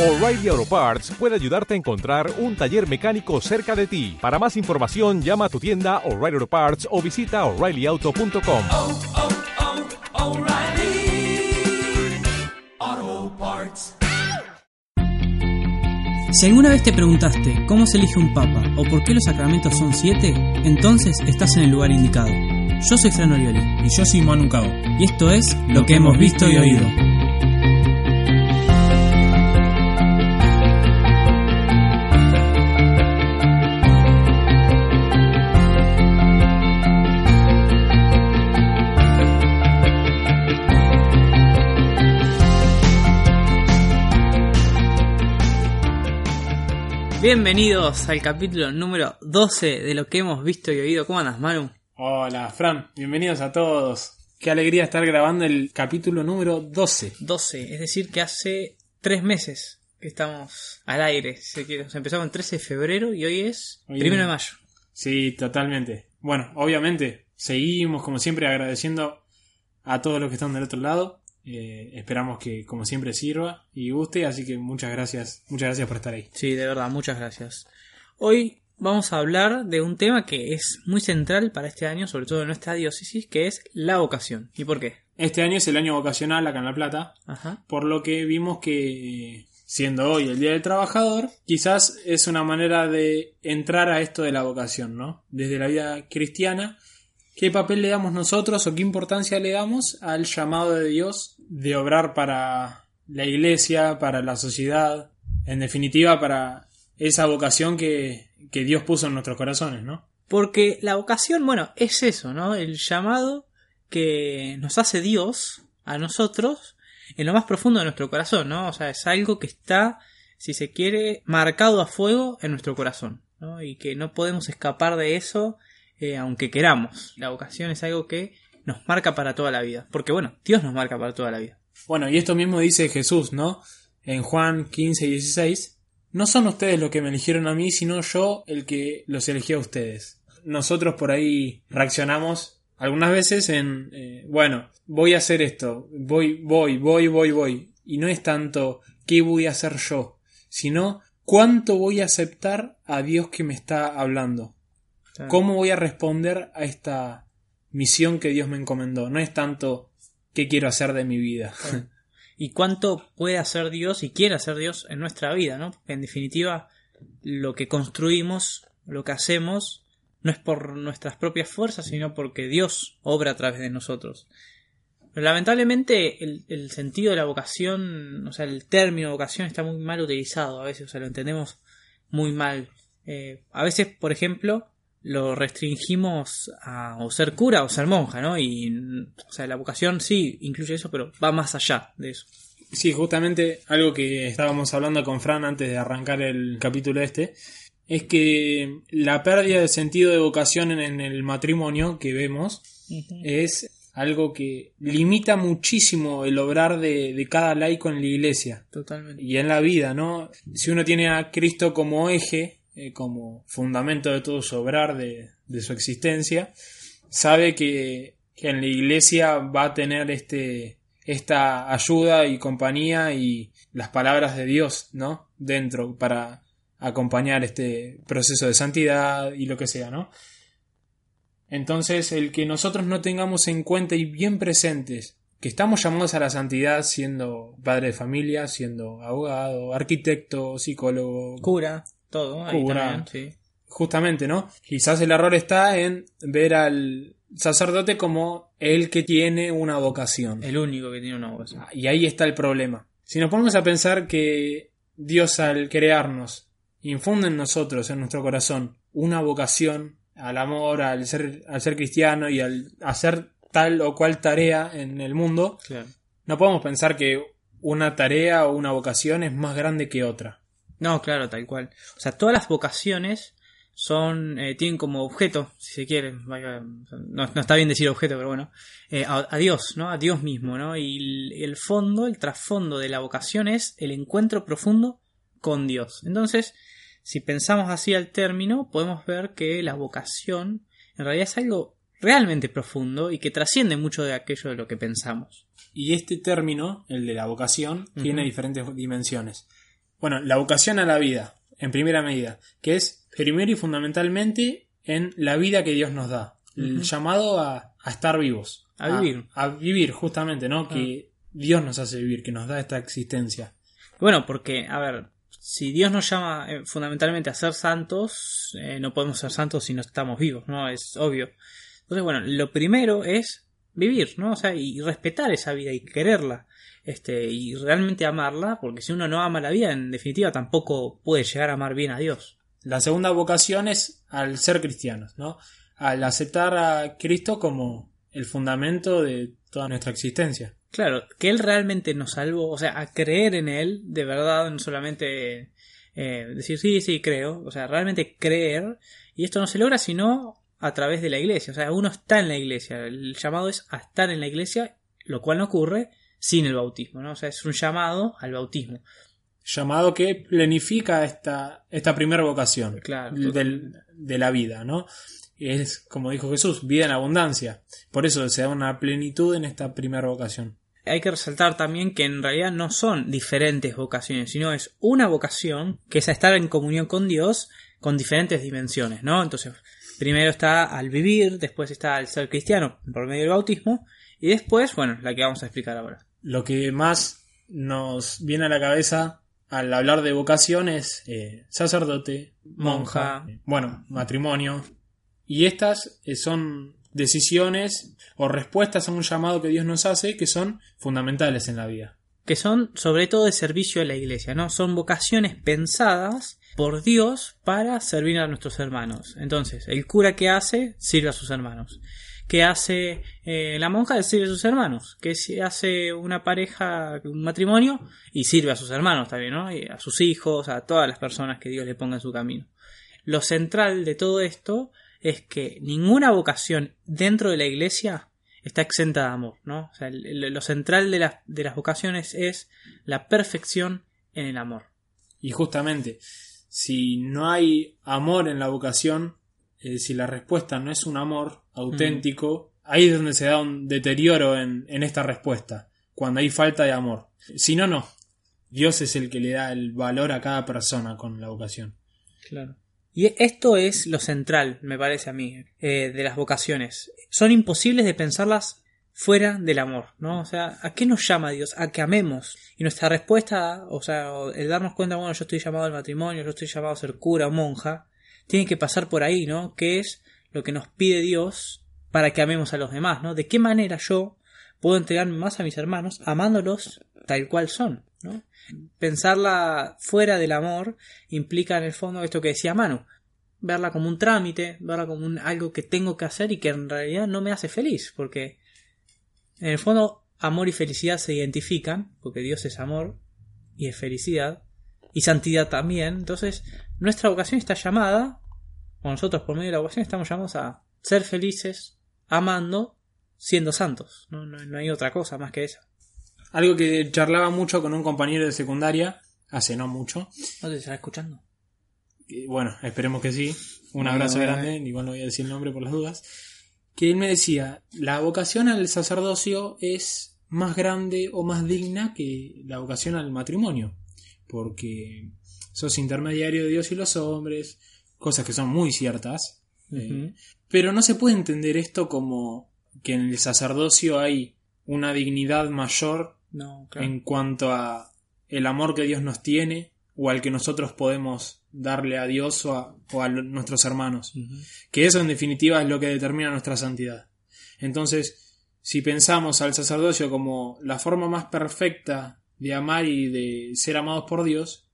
O'Reilly Auto Parts puede ayudarte a encontrar un taller mecánico cerca de ti. Para más información, llama a tu tienda O'Reilly Auto Parts o visita oreillyauto.com. oh, oh, O'Reilly Auto Parts. Si alguna vez te preguntaste cómo se elige un papa o por qué los sacramentos son siete, entonces estás en el lugar indicado. Yo soy Fran Orioli Y yo soy Manu y esto es Lo que hemos visto y oído. Bienvenidos al capítulo número 12 de Lo que hemos visto y oído. ¿Cómo andas, Manu? Hola, Fran. Bienvenidos a todos. Qué alegría estar grabando el capítulo número 12. 12, es decir, que hace tres meses que estamos al aire. se empezamos el 13 de febrero y hoy es Hoy primero es- de mayo. Sí, totalmente. Bueno, obviamente, seguimos como siempre agradeciendo a todos los que están del otro lado. Eh, esperamos que como siempre sirva y guste, así que muchas gracias, muchas gracias por estar ahí. Sí, de verdad, muchas gracias. Hoy vamos a hablar de un tema que es muy central para este año, sobre todo en nuestra diócesis, que es la vocación. ¿Y por qué? Este año es el año vocacional acá en La Plata, Ajá. por lo que vimos que siendo hoy el Día del Trabajador, quizás es una manera de entrar a esto de la vocación, ¿no? Desde la vida cristiana, ¿qué papel le damos nosotros o qué importancia le damos al llamado de Dios de obrar para la iglesia, para la sociedad, en definitiva para esa vocación que, que Dios puso en nuestros corazones, ¿no? Porque la vocación, bueno, es eso, ¿no? El llamado que nos hace Dios a nosotros en lo más profundo de nuestro corazón, ¿no? O sea, es algo que está, si se quiere, marcado a fuego en nuestro corazón, ¿no? Y que no podemos escapar de eso eh, aunque queramos. La vocación es algo que nos marca para toda la vida. Porque, bueno, Dios nos marca para toda la vida. Bueno, y esto mismo dice Jesús, ¿no? En Juan 15 y 16. No son ustedes los que me eligieron a mí, sino yo el que los elegí a ustedes. Nosotros por ahí reaccionamos algunas veces en, eh, bueno, voy a hacer esto, voy, voy, voy, voy, voy. Y no es tanto qué voy a hacer yo, sino cuánto voy a aceptar a Dios que me está hablando. ¿Cómo voy a responder a esta misión que Dios me encomendó? No es tanto qué quiero hacer de mi vida. y cuánto puede hacer Dios y quiere hacer Dios en nuestra vida, ¿no? Porque en definitiva, lo que construimos, lo que hacemos, no es por nuestras propias fuerzas, sino porque Dios obra a través de nosotros. Pero lamentablemente el, el sentido de la vocación, o sea, el término vocación está muy mal utilizado a veces, o sea, lo entendemos muy mal. Eh, a veces, por ejemplo, lo restringimos a o ser cura o ser monja, ¿no? Y, o sea, la vocación sí incluye eso, pero va más allá de eso. Sí, justamente algo que estábamos hablando con Fran antes de arrancar el capítulo este, es que la pérdida de sentido de vocación en, el matrimonio que vemos es algo que limita muchísimo el obrar de, de cada laico en la iglesia Totalmente. y en la vida, ¿no? Si uno tiene a Cristo como eje, eh, como fundamento de todo su obrar, de, de su existencia, sabe que, que en la iglesia va a tener este, esta ayuda y compañía y las palabras de Dios, ¿no? Dentro para acompañar este proceso de santidad y lo que sea, ¿no? Entonces, el que nosotros no tengamos en cuenta y bien presentes que estamos llamados a la santidad siendo padre de familia, siendo abogado, arquitecto, psicólogo, Cura, todo. ahí Cura. también, sí. justamente, ¿no? Quizás el error está en ver al sacerdote como el que tiene una vocación. El único que tiene una vocación. Y ahí está el problema. Si nos ponemos a pensar que Dios al crearnos infunde en nosotros, en nuestro corazón, una vocación al amor, al ser, al ser cristiano y al hacer tal o cual tarea en el mundo, Claro. no podemos pensar que una tarea o una vocación es más grande que otra. No, claro, tal cual. O sea, todas las vocaciones son eh, tienen como objeto, si se quiere, vaya, no, no está bien decir objeto, pero bueno, eh, a, a Dios, ¿no? A Dios mismo, ¿no? Y el, el fondo, el trasfondo de la vocación es el encuentro profundo con Dios. Entonces, si pensamos así al término, podemos ver que la vocación en realidad es algo realmente profundo y que trasciende mucho de aquello de lo que pensamos. Y este término, el de la vocación, tiene diferentes dimensiones. Bueno, la vocación a la vida, en primera medida, que es primero y fundamentalmente en la vida que Dios nos da. El llamado a, a estar vivos. A vivir. A, vivir, justamente, ¿no? Que Dios nos hace vivir, que nos da esta existencia. Bueno, porque, a ver, si Dios nos llama eh, fundamentalmente a ser santos, eh, no podemos ser santos si no estamos vivos, ¿no? Es obvio. Entonces, bueno, lo primero es vivir, ¿no? O sea, y respetar esa vida y quererla. Este, y realmente amarla, porque si uno no ama la vida, en definitiva tampoco puede llegar a amar bien a Dios. La segunda vocación es al ser cristianos, ¿no? Al aceptar a Cristo como el fundamento de toda nuestra existencia. Claro, que Él realmente nos salvó, o sea, a creer en Él, de verdad, no solamente eh, decir sí, sí, creo, o sea, realmente creer, y esto no se logra sino a través de la iglesia, o sea, uno está en la iglesia, el llamado es a estar en la iglesia, lo cual no ocurre sin el bautismo, ¿no? O sea, es un llamado al bautismo. Llamado que planifica esta, esta primera vocación Claro. del- de la vida, ¿no? Es, como dijo Jesús, vida en abundancia. Por eso se da una plenitud en esta primera vocación. Hay que resaltar también que en realidad no son diferentes vocaciones, sino es una vocación que es a estar en comunión con Dios con diferentes dimensiones, ¿no? Entonces, primero está al vivir, después está al ser cristiano por medio del bautismo, y después, bueno, la que vamos a explicar ahora. Lo que más nos viene a la cabeza al hablar de vocación es eh, sacerdote, monja, Monja. eh, bueno, matrimonio. Y estas eh, son decisiones o respuestas a un llamado que Dios nos hace que son fundamentales en la vida. que son sobre todo de servicio a la iglesia, ¿no? Son vocaciones pensadas por Dios para servir a nuestros hermanos. Entonces, el cura que hace, sirve a sus hermanos. Que hace eh, la monja, sirve a sus hermanos. Si hace una pareja, un matrimonio, y sirve a sus hermanos también, ¿no? A sus hijos, a todas las personas que Dios le ponga en su camino. Lo central de todo esto es que ninguna vocación dentro de la iglesia está exenta de amor, ¿no? O sea, lo central de de las vocaciones es la perfección en el amor. Y justamente, si no hay amor en la vocación, eh, si la respuesta no es un amor auténtico, ahí es donde se da un deterioro en, en esta respuesta, cuando hay falta de amor. Si no, no. Dios es el que le da el valor a cada persona con la vocación. Claro. Y esto es lo central, me parece a mí, eh, de las vocaciones. Son imposibles de pensarlas fuera del amor, ¿no? O sea, ¿a qué nos llama Dios? A que amemos. Y nuestra respuesta, o sea, el darnos cuenta, bueno, yo estoy llamado al matrimonio, yo estoy llamado a ser cura o monja, tiene que pasar por ahí, ¿no? ¿Qué es lo que nos pide Dios para que amemos a los demás, ¿no? ¿De qué manera yo puedo entregarme más a mis hermanos amándolos tal cual son, ¿no? Pensarla fuera del amor implica en el fondo esto que decía Manu, verla como un trámite, verla como un, algo que tengo que hacer y que en realidad no me hace feliz, porque en el fondo amor y felicidad se identifican, porque Dios es amor y es felicidad, y santidad también, entonces nuestra vocación está llamada, o nosotros por medio de la vocación estamos llamados a ser felices, amando, siendo santos, no, no, no hay otra cosa más que esa. Algo que charlaba mucho con un compañero de secundaria, hace no mucho, ¿No te estará escuchando? que, bueno, esperemos que sí, un Bueno, abrazo grande, igual no voy a decir el nombre por las dudas, que él me decía, la vocación al sacerdocio es más grande o más digna que la vocación al matrimonio, porque sos intermediario de Dios y los hombres, cosas que son muy ciertas, eh, pero no se puede entender esto como que en el sacerdocio hay una dignidad mayor No, claro. en cuanto a el amor que Dios nos tiene o al que nosotros podemos darle a Dios o a, o a lo- nuestros hermanos. Que eso en definitiva es lo que determina nuestra santidad. Entonces, si pensamos al sacerdocio como la forma más perfecta de amar y de ser amados por Dios,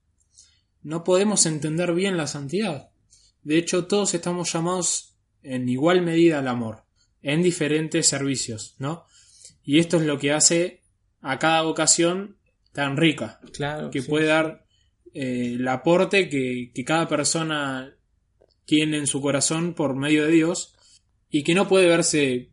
no podemos entender bien la santidad. De hecho, todos estamos llamados en igual medida al amor, en diferentes servicios, ¿no? Y esto es lo que hace a cada vocación tan rica, Claro. que sí. puede dar eh, el aporte que, que cada persona tiene en su corazón por medio de Dios y que no puede verse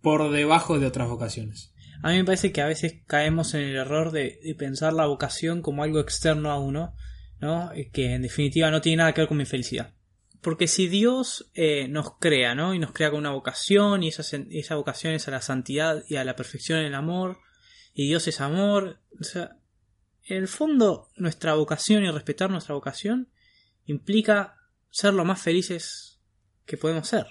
por debajo de otras vocaciones. A mí me parece que a veces caemos en el error de, pensar la vocación como algo externo a uno, ¿no? Y Que en definitiva no tiene nada que ver con mi felicidad. Porque si Dios eh, nos crea, ¿no? Y nos crea con una vocación, y esa, esa vocación es a la santidad y a la perfección en el amor, y Dios es amor, o sea, en el fondo nuestra vocación y respetar nuestra vocación implica ser lo más felices que podemos ser.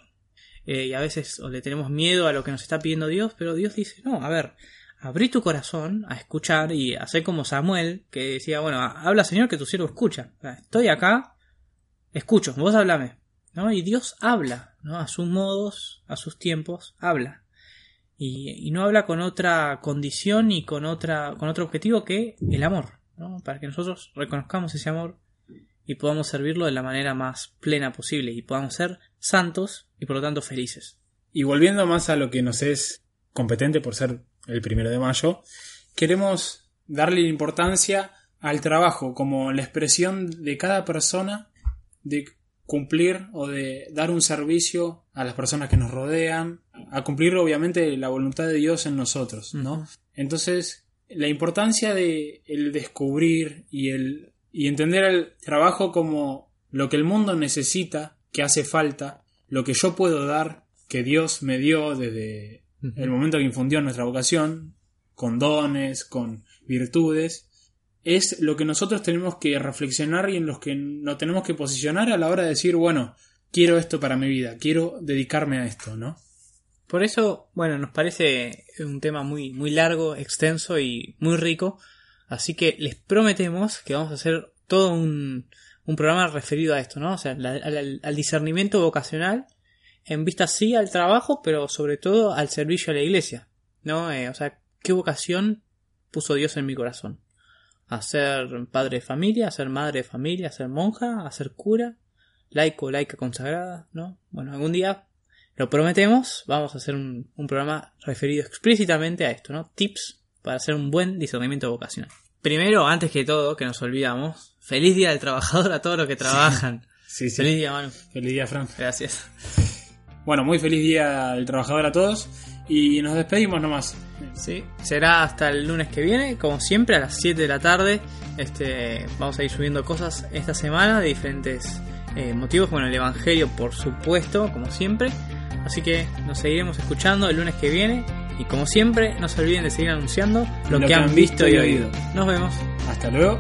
Eh, y a veces o le tenemos miedo a lo que nos está pidiendo Dios, pero Dios dice, no, a ver, abrí tu corazón a escuchar y hacer como Samuel, que decía, bueno, habla Señor que tu siervo escucha. Estoy acá, escucho, vos hablame. ¿no? Y Dios habla, ¿no? A sus modos, a sus tiempos, habla. Y, no habla con otra condición y con, otra, con otro objetivo que el amor, ¿no? Para que nosotros reconozcamos ese amor y podamos servirlo de la manera más plena posible y podamos ser santos y por lo tanto felices. Y volviendo más a lo que nos es competente por ser el primero de mayo, queremos darle importancia al trabajo como la expresión de cada persona de cumplir o de dar un servicio a las personas que nos rodean, a cumplir obviamente la voluntad de Dios en nosotros, ¿no? Entonces, la importancia de el descubrir y el y entender el trabajo como lo que el mundo necesita, que hace falta, lo que yo puedo dar, que Dios me dio desde el momento que infundió nuestra vocación, con dones, con virtudes, es lo que nosotros tenemos que reflexionar y en los que nos tenemos que posicionar a la hora de decir, bueno, quiero esto para mi vida, quiero dedicarme a esto, ¿no? Por eso, bueno, nos parece un tema muy, muy largo, extenso y muy rico. Así que les prometemos que vamos a hacer todo un, un programa referido a esto, ¿no? O sea, al discernimiento vocacional en vista sí al trabajo, pero sobre todo al servicio a la iglesia, ¿no? Eh, o sea, ¿qué vocación puso Dios en mi corazón? A ser padre de familia, a ser madre de familia, a ser monja, a ser cura, laico, laica consagrada, ¿no? Bueno, algún día lo prometemos, vamos a hacer un, un programa referido explícitamente a esto, ¿no? Tips para hacer un buen discernimiento vocacional. Primero, antes que todo, que nos olvidamos, feliz día del trabajador a todos los que trabajan. Sí, sí. Feliz día, Manu. Feliz día, Fran. Gracias. Bueno, muy feliz día del trabajador a todos y nos despedimos nomás. Sí, será hasta el lunes que viene, como siempre, a las 7 de la tarde. Este, vamos a ir subiendo cosas esta semana de diferentes eh, motivos. Bueno, el Evangelio, por supuesto, como siempre. Así que nos seguiremos escuchando el lunes que viene. Y como siempre, no se olviden de seguir anunciando lo, que, han visto y oído. Nos vemos. Hasta luego.